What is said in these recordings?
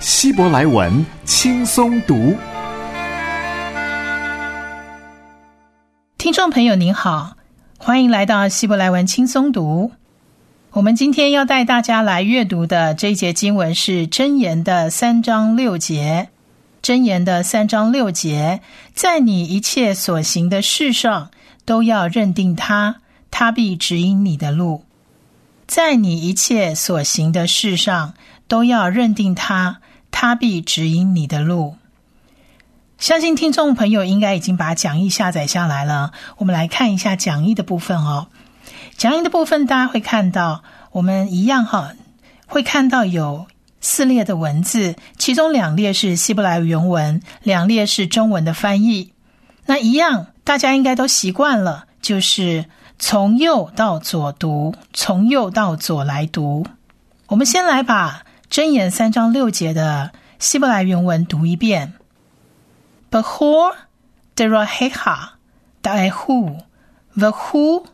希伯来文轻松读。听众朋友您好，欢迎来到希伯来文轻松读。我们今天要带大家来阅读的这一节经文是箴言的三章六节。箴言的三章六节，在你一切所行的事上，都要认定他，他必指引你的路。在你一切所行的事上，都要认定他，他必指引你的路。相信听众朋友应该已经把讲义下载下来了。我们来看一下讲义的部分哦。讲义的部分，大家会看到，我们一样哈，会看到有。四列的文字，其中两列是希伯来原文，两列是中文的翻译。那一样，大家应该都习惯了，就是从右到左读，从右到左来读。我们先来把箴言三章六节的希伯来原文读一遍：Behor deraheha daehu vehu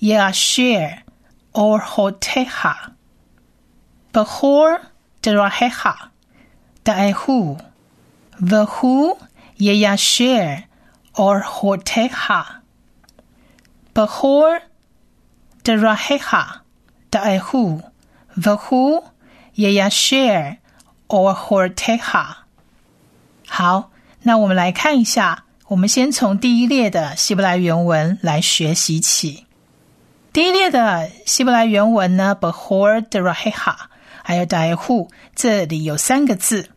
yeasher or hoteha. hoteha。Behor deraheha daehu vehu yeasher or hoteha. hoteha。Behor deraheha daehu vehu Yaya share or Horteha。好，那我们来看一下，我们先从第一列的希伯来原文来学习起。第一列的希伯来原文呢，Behor Deraheha，还有 Daihu，这里有三个字。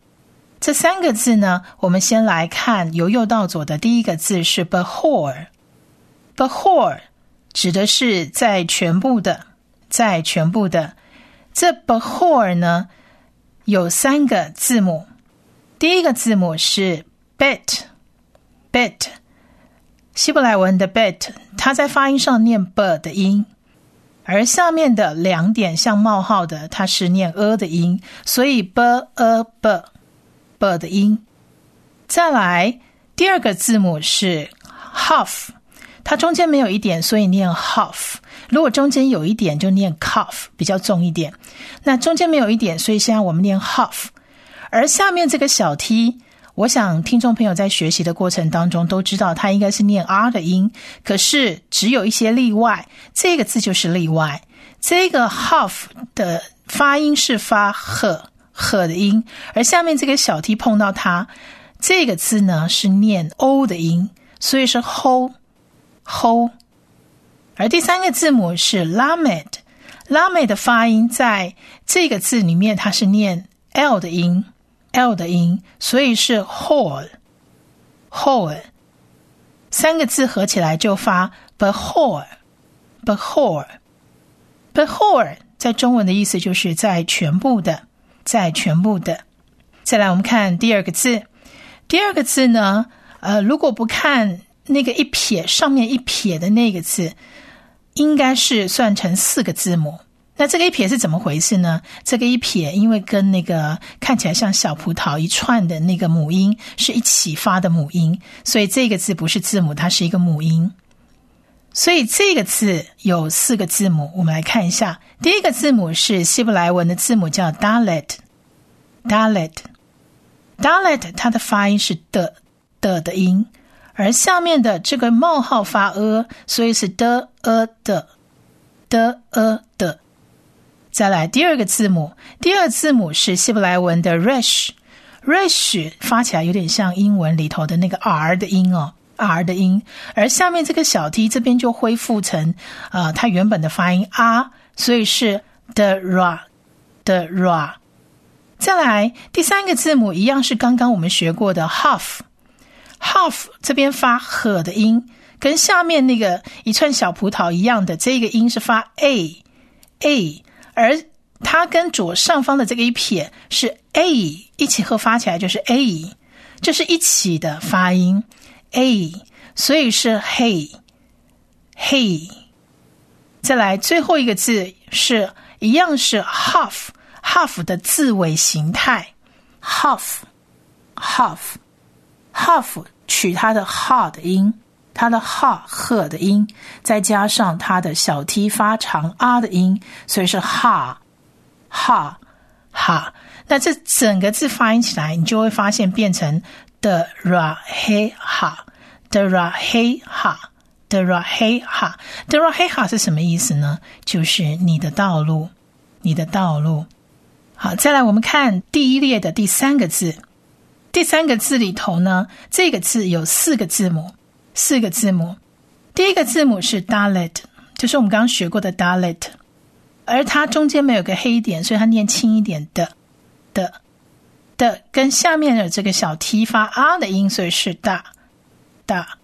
这三个字呢，我们先来看由右到左的第一个字是 Behor。Behor 指的是在全部的，在全部的。这 behor 呢有三个字母，第一个字母是 bet，bet，希伯来文的 bet，它在发音上念 b 的音。而下面的两点像冒号的，它是念 “a” 的音，所以 “b a b b” 的音。再来，第二个字母是 “half”，它中间没有一点，所以念 “half”。如果中间有一点，就念 “calf”，比较重一点。那中间没有一点，所以现在我们念 “half”。而下面这个小 “t”。我想，听众朋友在学习的过程当中都知道，它应该是念 r 的音。可是，只有一些例外，这个字就是例外。这个 half 的发音是发 h h 的音，而下面这个小 t 碰到它，这个字呢是念 o 的音，所以是 ho ho。而第三个字母是 lamed，lamed 的发音在这个字里面，它是念 l 的音。l 的音，所以是 whole，whole 三个字合起来就发 behor，behor，behor，在中文的意思就是在全部的，在全部的。再来，我们看第二个字，第二个字呢，呃，如果不看那个一撇上面一撇的那个字，应该是算成四个字母。那这个一撇是怎么回事呢？这个一撇，因为跟那个看起来像小葡萄一串的那个母音是一起发的母音，所以这个字不是字母，它是一个母音。所以这个字有四个字母，我们来看一下。第一个字母是希伯来文的字母，叫 dalet，dalet，dalet，它的发音是的的的音，而下面的这个冒号发 a，所以是的 a 的的 a 的。再来第二个字母，第二字母是希伯来文的 resh，resh 发起来有点像英文里头的那个 r 的音哦，r 的音。而下面这个小 t 这边就恢复成呃它原本的发音 r，所以是 the ra 的 ra。再来第三个字母一样是刚刚我们学过的 half 这边发和的音，跟下面那个一串小葡萄一样的这个音是发 a a。而它跟左上方的这个一撇是 a 一起和发起来就是 a，这是一起的发音 a，所以是 he hey。再来最后一个字是一样是 half half 的字尾形态 half half half 取它的哈的音。它的哈赫的音，再加上它的小 t 发长 r 的音，所以是哈，哈哈。那这整个字发音起来，你就会发现变成的 ra he ha 的 ra he ha 的 ra he ha 的 ra he ha 是什么意思呢？就是你的道路，你的道路。好，再来我们看第一列的第三个字，第三个字里头呢，这个字有四个字母。四个字母，第一个字母是 dalet，就是我们刚刚学过的 dalet，而它中间没有个黑点，所以它念轻一点的的的，跟下面的这个小 t 发 r 的音，所以是大大。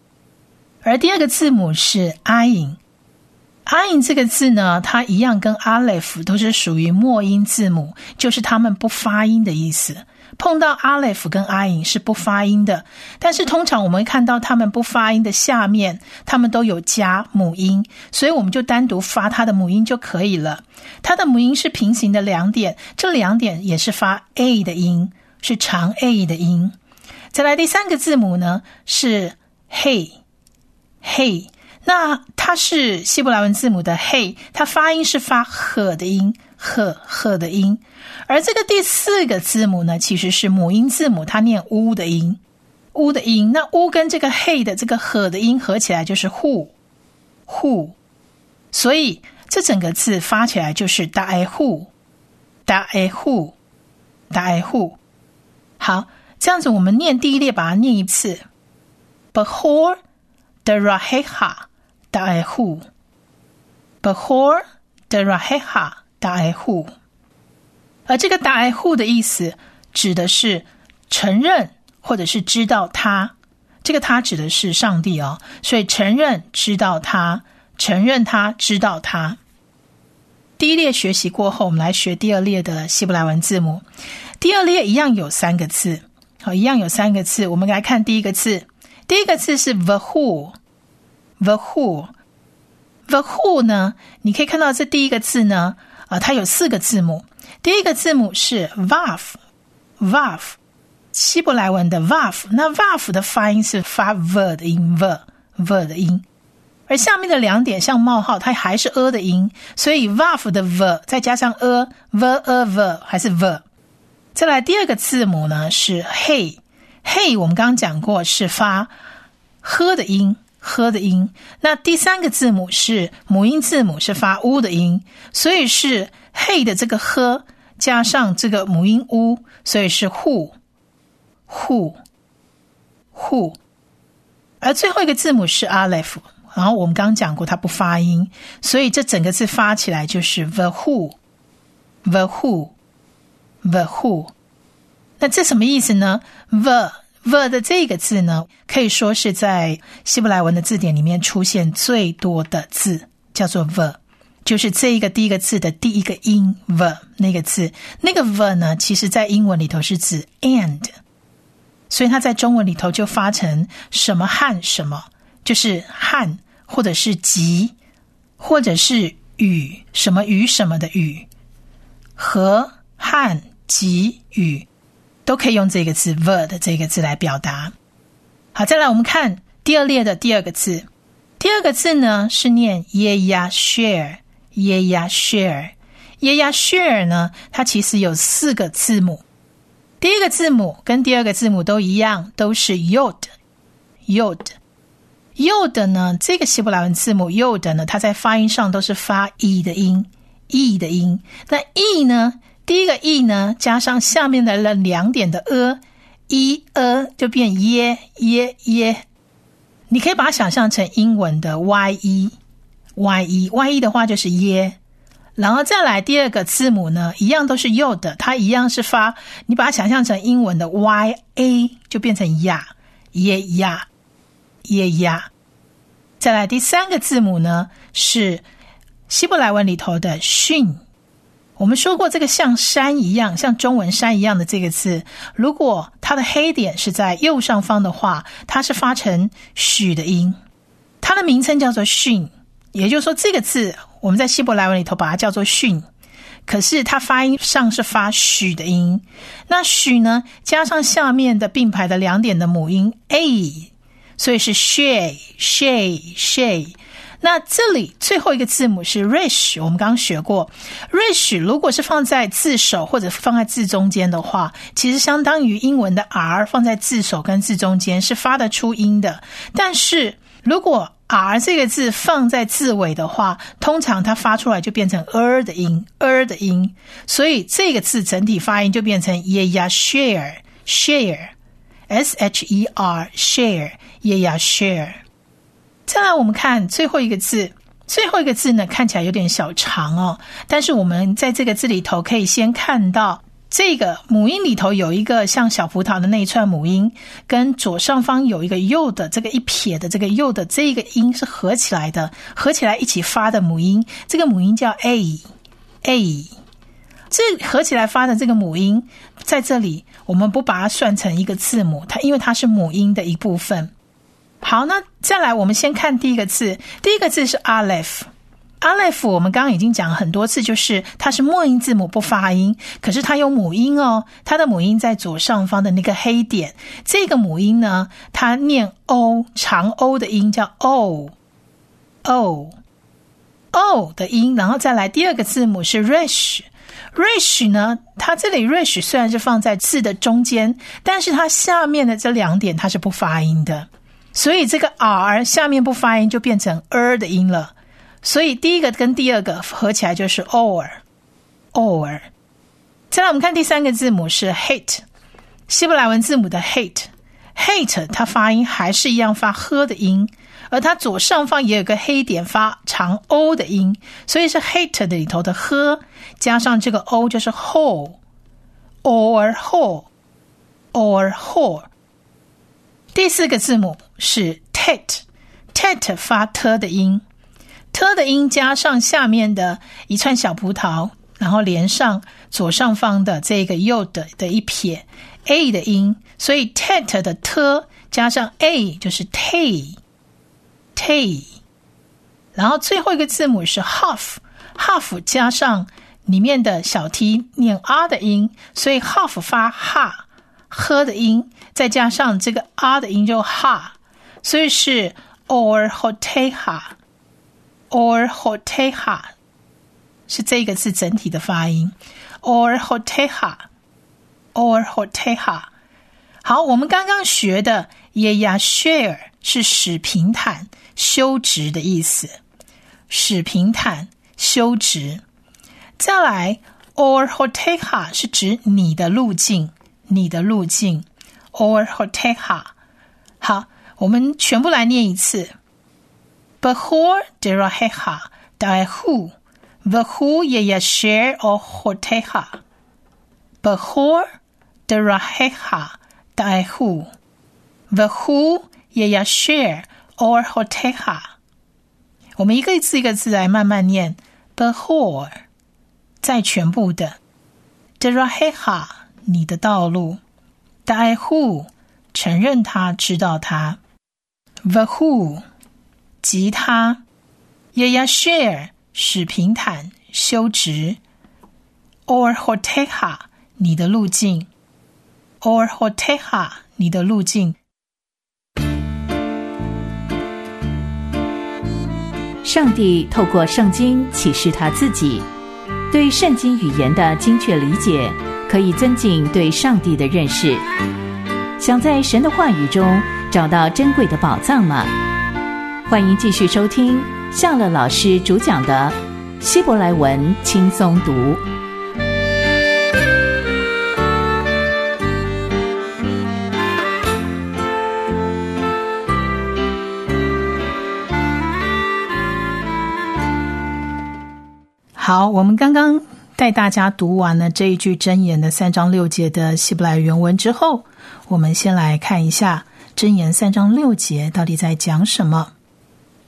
而第二个字母是 ain，ain 这个字呢，它一样跟 aleph 都是属于末音字母，就是它们不发音的意思。碰到阿雷夫跟阿影是不发音的，但是通常我们会看到他们不发音的下面，他们都有加母音，所以我们就单独发它的母音就可以了。它的母音是平行的两点，这两点也是发 a 的音，是长 a 的音。再来第三个字母呢是 hey hey，那它是希伯来文字母的 “he”，它发音是发呵的音，呵呵的音。而这个第四个字母呢，其实是母音字母，它念 u 的音，u 的音。那 u 跟这个 “he” 的这个和的音合起来就是 who，who，所以这整个字发起来就是大 a who，大 a who，大 a who。好，这样子我们念第一列，把它念一次，behor the raheha 大 a who，behor the raheha 大 a who。而这个“大爱护”的意思，指的是承认或者是知道他。这个“他”指的是上帝哦，所以承认、知道他，承认他、知道他。第一列学习过后，我们来学第二列的希伯来文字母。第二列一样有三个字，好，一样有三个字。我们来看第一个字，第一个字是 “the The who，the who 呢？你可以看到这第一个字呢，啊，它有四个字母。第一个字母是 vaf，vaf，希伯来文的 vaf，那 vaf 的发音是发 v 的音，v，v 的音，而下面的两点像冒号，它还是 a 的音，所以 vaf 的 v 再加上 a，v a v 还是 v。再来第二个字母呢是 he，he 我们刚刚讲过是发 h 的音，h 的音。那第三个字母是母音字母是发 u 的音，所以是。嘿的这个呵加上这个母音 u，所以是 who，who，who。而最后一个字母是 aleph，然后我们刚刚讲过它不发音，所以这整个字发起来就是 the who，the who，the who。那这什么意思呢？the the 的这个字呢，可以说是在希伯来文的字典里面出现最多的字，叫做 the。就是这一个第一个字的第一个音 ver 那个字，那个 ver 呢，其实在英文里头是指 and，所以它在中文里头就发成什么汉什么，就是汉或者是及或者是与什么与什么的与。和汉及与都可以用这个字 “ver” 的这个字来表达。好，再来我们看第二列的第二个字，第二个字呢是念 ye ya share。耶呀 share，耶呀 share 呢？它其实有四个字母，第一个字母跟第二个字母都一样，都是 yod，yod，yod 呢？这个希伯来文字母 yod 呢？它在发音上都是发 e 的音，e 的音。那 e 呢？第一个 e 呢？加上下面的了两点的 a，e a 就变耶耶耶。你可以把它想象成英文的 ye。y e y e 的话就是耶，然后再来第二个字母呢，一样都是 y 的，它一样是发，你把它想象成英文的 y a 就变成呀耶呀耶呀。再来第三个字母呢是希伯来文里头的训我们说过，这个像山一样，像中文山一样的这个字，如果它的黑点是在右上方的话，它是发成许的音。它的名称叫做训，也就是说，这个字我们在希伯来文里头把它叫做训，可是它发音上是发许的音。那许呢，加上下面的并排的两点的母音 a，所以是 shay shay shay。那这里最后一个字母是 rish，我们刚刚学过，rish 如果是放在字首或者放在字中间的话，其实相当于英文的 r 放在字首跟字中间是发得出音的。但是如果 r 这个字放在字尾的话，通常它发出来就变成 er 的音，er 的音，所以这个字整体发音就变成 ye ya share share，s h e r share ye ya share。再来，我们看最后一个字。最后一个字呢，看起来有点小长哦。但是我们在这个字里头，可以先看到这个母音里头有一个像小葡萄的那一串母音，跟左上方有一个右的这个一撇的这个右的这个音是合起来的，合起来一起发的母音。这个母音叫 a a。这合起来发的这个母音，在这里我们不把它算成一个字母，它因为它是母音的一部分。好，那再来，我们先看第一个字。第一个字是 aleph。aleph 我们刚刚已经讲很多次，就是它是末音字母不发音，可是它有母音哦。它的母音在左上方的那个黑点，这个母音呢，它念 o 长 o 的音叫 o o o 的音。然后再来第二个字母是 rish。rish 呢，它这里 rish 虽然是放在字的中间，但是它下面的这两点它是不发音的。所以这个 r 下面不发音就变成 er 的音了，所以第一个跟第二个合起来就是 or，or。再来我们看第三个字母是 hate，希伯来文字母的 hate，hate 它发音还是一样发呵的音，而它左上方也有个黑点发长 o 的音，所以是 hate 的里头的呵加上这个 o 就是 whole，or whole，or whole。第四个字母是 tet，tet 发 t 的音，t 的音加上下面的一串小葡萄，然后连上左上方的这个右的的一撇 a 的音，所以 tet 的 t 加上 a 就是 tay，tay。然后最后一个字母是 half，half 加上里面的小 t 念 r 的音，所以 half 发 ha。呵的音，再加上这个啊的音就哈，所以是 or hoteha，or hoteha 是这个字整体的发音，or hoteha，or hoteha。好，我们刚刚学的 ye ya share 是使平坦、修直的意思，使平坦、修直。再来 or hoteha 是指你的路径。你的路径，or hoteha。好，我们全部来念一次。Behor deraheha daihu, vehu yeyasher or hoteha. Behor deraheha daihu, vehu yeyasher or hoteha。我们一个字一个字来慢慢念。Behor，在全部的 deraheha。你的道路 Daihu，承认他知道他，the who 吉他 Ya ya share 使平坦修直，or hoteha 你的路径，or hoteha 你的路径。上帝透过圣经启示他自己，对圣经语言的精确理解。可以增进对上帝的认识。想在神的话语中找到珍贵的宝藏吗？欢迎继续收听夏乐老师主讲的《希伯来文轻松读》。好，我们刚刚。带大家读完了这一句箴言的三章六节的希伯来原文之后，我们先来看一下真言三章六节到底在讲什么。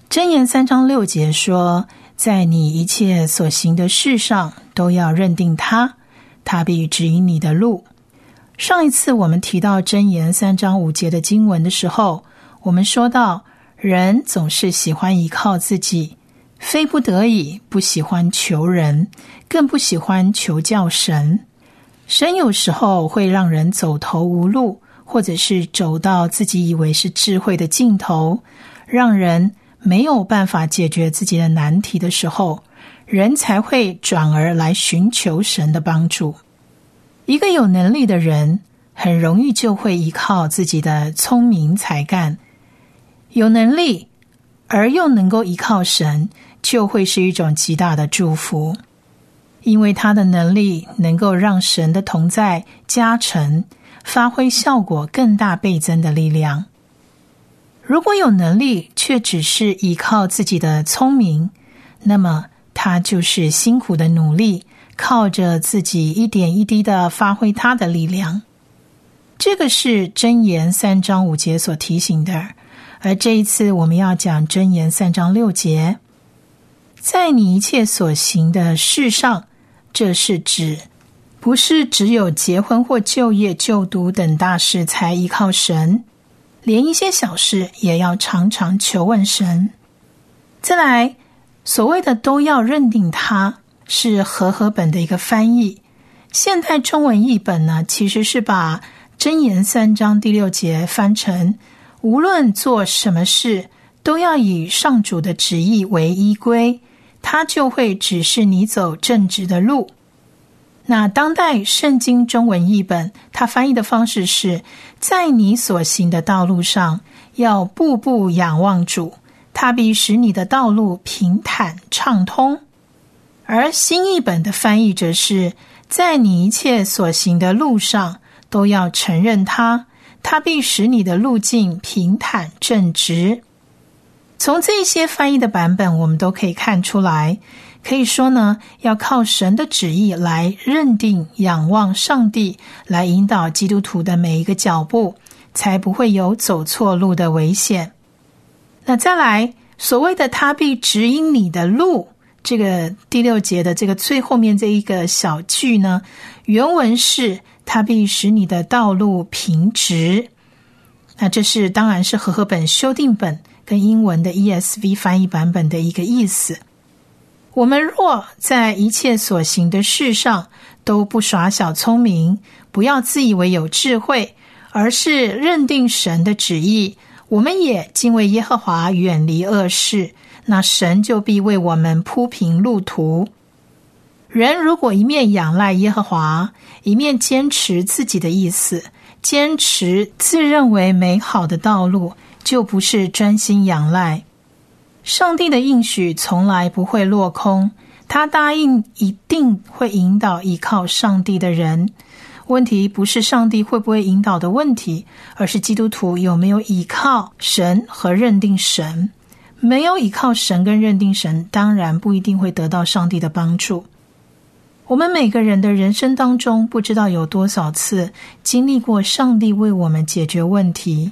真言三章六节说：“在你一切所行的事上都要认定他，他必指引你的路。上一次我们提到箴言三章五节的经文的时候，我们说到人总是喜欢依靠自己，非不得已不喜欢求人，更不喜欢求教神。神有时候会让人走投无路，或者是走到自己以为是智慧的尽头，让人没有办法解决自己的难题的时候，人才会转而来寻求神的帮助。一个有能力的人，很容易就会依靠自己的聪明才干。有能力而又能够依靠神，就会是一种极大的祝福。因为他的能力能够让神的同在加成，发挥效果更大倍增的力量。如果有能力却只是依靠自己的聪明，那么他就是辛苦的努力，靠着自己一点一滴的发挥他的力量。这个是真言三章五节所提醒的，而这一次我们要讲真言三章六节，在你一切所行的事上。这是指，不是只有结婚或就业、就读等大事才依靠神，连一些小事也要常常求问神。再来，所谓的都要认定它是和合本的一个翻译。现代中文译本呢，其实是把箴言三章第六节翻成：无论做什么事，都要以上主的旨意为依归。它就会指示你走正直的路。那当代圣经中文译本，它翻译的方式是在你所行的道路上，要步步仰望主，他必使你的道路平坦畅通。而新译本的翻译则是在你一切所行的路上，都要承认他，他必使你的路径平坦正直。从这些翻译的版本，我们都可以看出来，可以说呢，要靠神的旨意来认定、仰望上帝，来引导基督徒的每一个脚步，才不会有走错路的危险。那再来，所谓的“他必指引你的路”，这个第六节的这个最后面这一个小句呢，原文是“他必使你的道路平直”。那这是当然是和合本修订本。跟英文的 ESV 翻译版本的一个意思。我们若在一切所行的事上都不耍小聪明，不要自以为有智慧，而是认定神的旨意，我们也敬畏耶和华，远离恶事，那神就必为我们铺平路途。人如果一面仰赖耶和华，一面坚持自己的意思，坚持自认为美好的道路。就不是专心仰赖上帝的应许，从来不会落空。他答应一定会引导依靠上帝的人。问题不是上帝会不会引导的问题，而是基督徒有没有依靠神和认定神。没有依靠神跟认定神，当然不一定会得到上帝的帮助。我们每个人的人生当中，不知道有多少次经历过上帝为我们解决问题。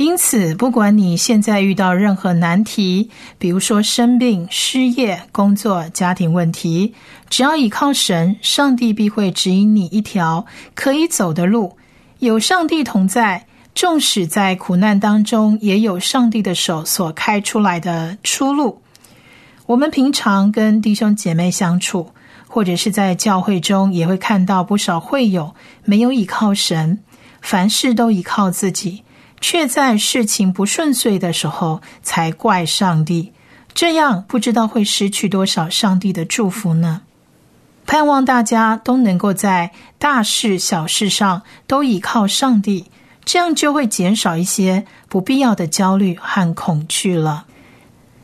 因此，不管你现在遇到任何难题，比如说生病、失业、工作、家庭问题，只要依靠神，上帝必会指引你一条可以走的路。有上帝同在，纵使在苦难当中，也有上帝的手所开出来的出路。我们平常跟弟兄姐妹相处，或者是在教会中，也会看到不少会友没有依靠神，凡事都依靠自己。却在事情不顺遂的时候才怪上帝，这样不知道会失去多少上帝的祝福呢？盼望大家都能够在大事小事上都依靠上帝，这样就会减少一些不必要的焦虑和恐惧了。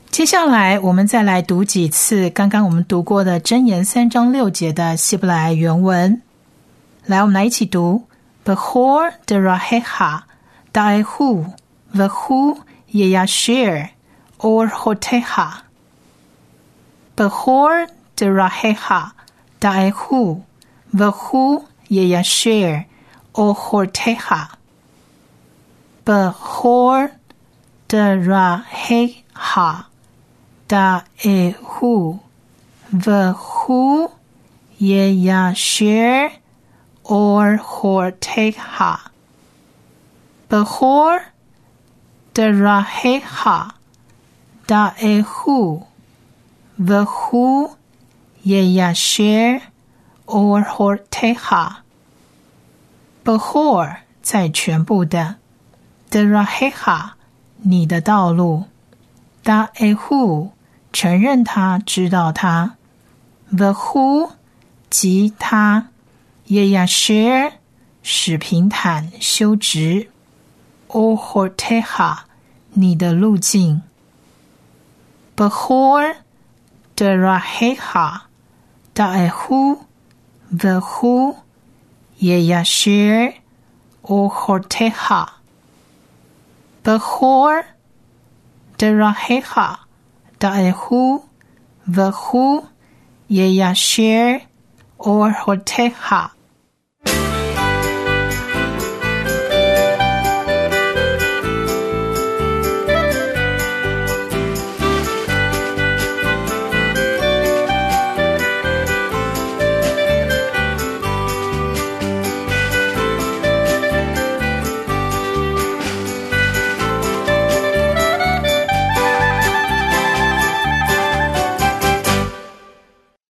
接下来我们再来读几次刚刚我们读过的箴言三章六节的希伯来原文。来，我们来一起读：Behor the Raheha。Daehu, ye yashir Or Hoteha. Behor Deraheha, Daehu, ye yashir Or Hoteha. Behor Deraheha, Daehu, ye yashir Or Hoteha. Behor deraheha da'ehu vehu, yeyasher or horteha。Behor 在全部的 deraheha 你的道路 da'ehu 承认他知道他使平坦修直。，O horteha 你的路径，Behor d r a h e h a Da ehu The who Yeyashir Horteha Behor Deraheha Daehu Vehu Yeyashir Horteha